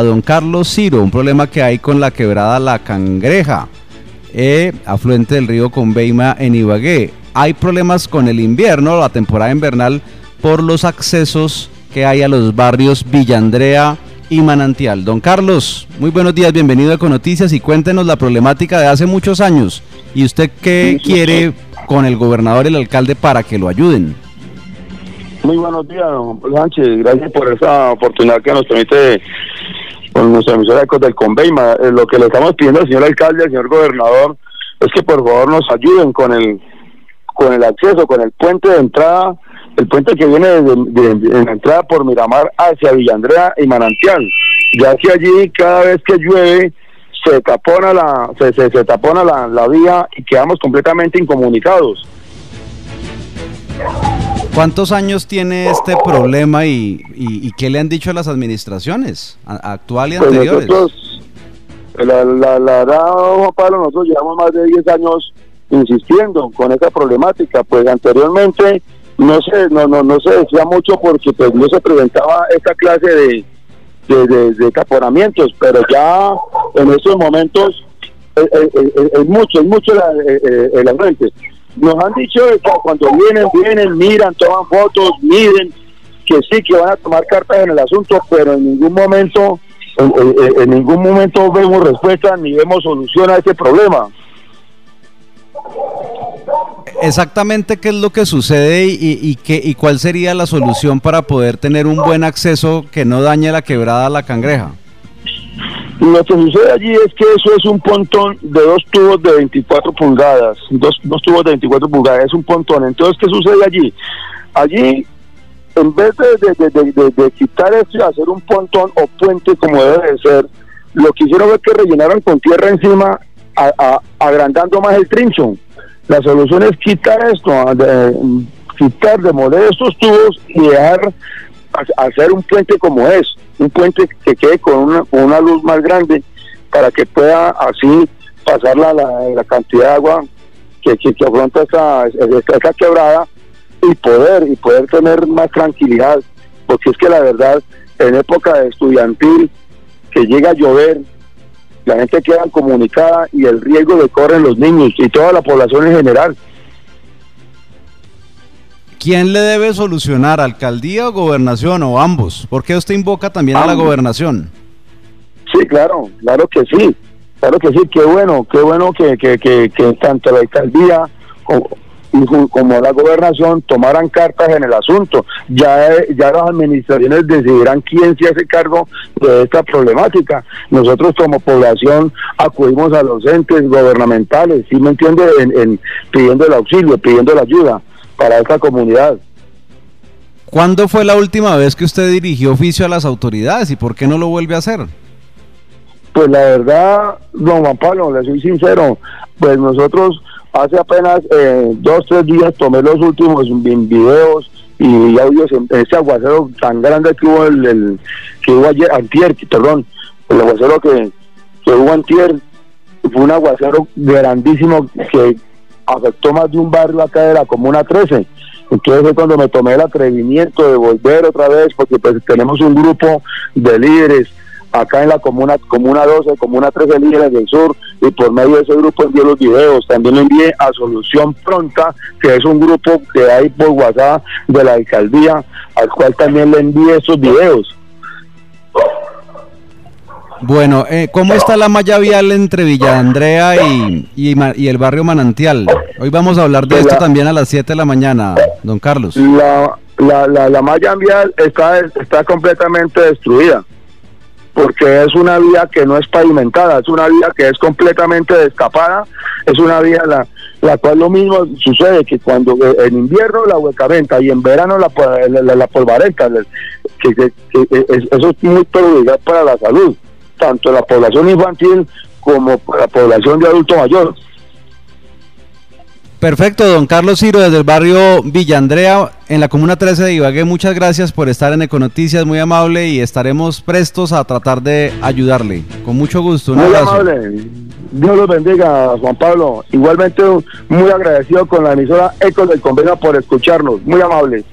a don Carlos Ciro, un problema que hay con la quebrada La Cangreja, eh, afluente del río Conveima en Ibagué. Hay problemas con el invierno, la temporada invernal, por los accesos que hay a los barrios Villa Andrea y Manantial. Don Carlos, muy buenos días, bienvenido a Econoticias y cuéntenos la problemática de hace muchos años. ¿Y usted qué quiere con el gobernador y el alcalde para que lo ayuden? Muy buenos días, don Sánchez. Gracias por esa oportunidad que nos permite con nuestra emisora Ecos del Conveima. Eh, lo que le estamos pidiendo al señor alcalde, al señor gobernador, es que por favor nos ayuden con el con el acceso, con el puente de entrada, el puente que viene de, la entrada por Miramar hacia Villandrea y Manantial, ya que allí cada vez que llueve se tapona la se, se, se tapona la, la vía y quedamos completamente incomunicados. ¿Cuántos años tiene este problema y, y, qué le han dicho a las administraciones actual y pues anteriores? Nosotros, la, la, la verdad, Pablo, nosotros llevamos más de 10 años insistiendo con esta problemática, pues anteriormente no se, no, no, no se decía mucho porque pues no se presentaba esta clase de, de, de, taponamientos, pero ya en estos momentos es, es, mucho, es mucho la, el, el nos han dicho que cuando vienen, vienen, miran, toman fotos, miden, que sí, que van a tomar cartas en el asunto, pero en ningún momento, en, ningún momento vemos respuesta ni vemos solución a ese problema. Exactamente qué es lo que sucede y, y, qué, y cuál sería la solución para poder tener un buen acceso que no dañe la quebrada a la cangreja. Lo que sucede allí es que eso es un pontón de dos tubos de 24 pulgadas, dos, dos tubos de 24 pulgadas, es un pontón. Entonces, ¿qué sucede allí? Allí, en vez de, de, quitar esto y hacer un pontón o puente como debe de ser, lo que hicieron fue que rellenaron con tierra encima, agrandando más el trincho. La solución es quitar esto, de, quitar, demoler estos tubos y dejar hacer un puente como es un puente que quede con una, luz más grande para que pueda así pasar la, la, cantidad de agua que, que, afronta esa, quebrada y poder y poder tener más tranquilidad porque es que la verdad en época estudiantil que llega a llover la gente queda comunicada y el riesgo de corren los niños y toda la población en general ¿Quién le debe solucionar, alcaldía o gobernación o ambos? ¿Por qué usted invoca también a la gobernación? Sí, claro, claro que sí, claro que sí, qué bueno, qué bueno que, que, que, tanto la alcaldía como, como la gobernación tomaran cartas en el asunto. Ya, ya las administraciones decidirán quién se hace cargo de esta problemática. Nosotros como población acudimos a los entes gubernamentales, ¿sí me entiende? en, pidiendo el auxilio, pidiendo la ayuda para esta comunidad. ¿Cuándo fue la última vez que usted dirigió oficio a las autoridades y por qué no lo vuelve a hacer? Pues la verdad, don Juan Pablo, le soy sincero, pues nosotros hace apenas eh, dos, tres días tomé los últimos videos y audios en ese aguacero tan grande que hubo el, que hubo ayer, antier, perdón, el aguacero que, que hubo antier, fue un aguacero grandísimo que afectó más de un barrio acá de la Comuna 13. Entonces fue cuando me tomé el atrevimiento de volver otra vez, porque pues tenemos un grupo de líderes acá en la comuna, comuna 12, comuna 13 líderes del sur, y por medio de ese grupo envié los videos. También lo envié a Solución Pronta, que es un grupo que hay por WhatsApp de la alcaldía, al cual también le envié esos videos. Bueno, eh, ¿cómo está la malla vial entre Villa Andrea y, y, el barrio Manantial? Hoy vamos a hablar de esto también a las 7 de la mañana, don Carlos. La, la, la, malla vial está, está completamente destruida, porque es una vía que no es pavimentada, es una vía que es completamente destapada, es una vía la, la cual lo mismo sucede que cuando eh, en invierno la huecaventa y en verano la, la, que, que, eso es muy perjudicial para la salud tanto la población infantil como la población de adulto mayor. Perfecto, don Carlos Ciro desde el barrio Villa Andrea en la comuna 13 de Ibagué. Muchas gracias por estar en Econoticias, muy amable y estaremos prestos a tratar de ayudarle. Con mucho gusto. muy amable. Dios los bendiga, Juan Pablo. Igualmente muy agradecido con la emisora Ecos del Convenio por escucharnos. Muy amable.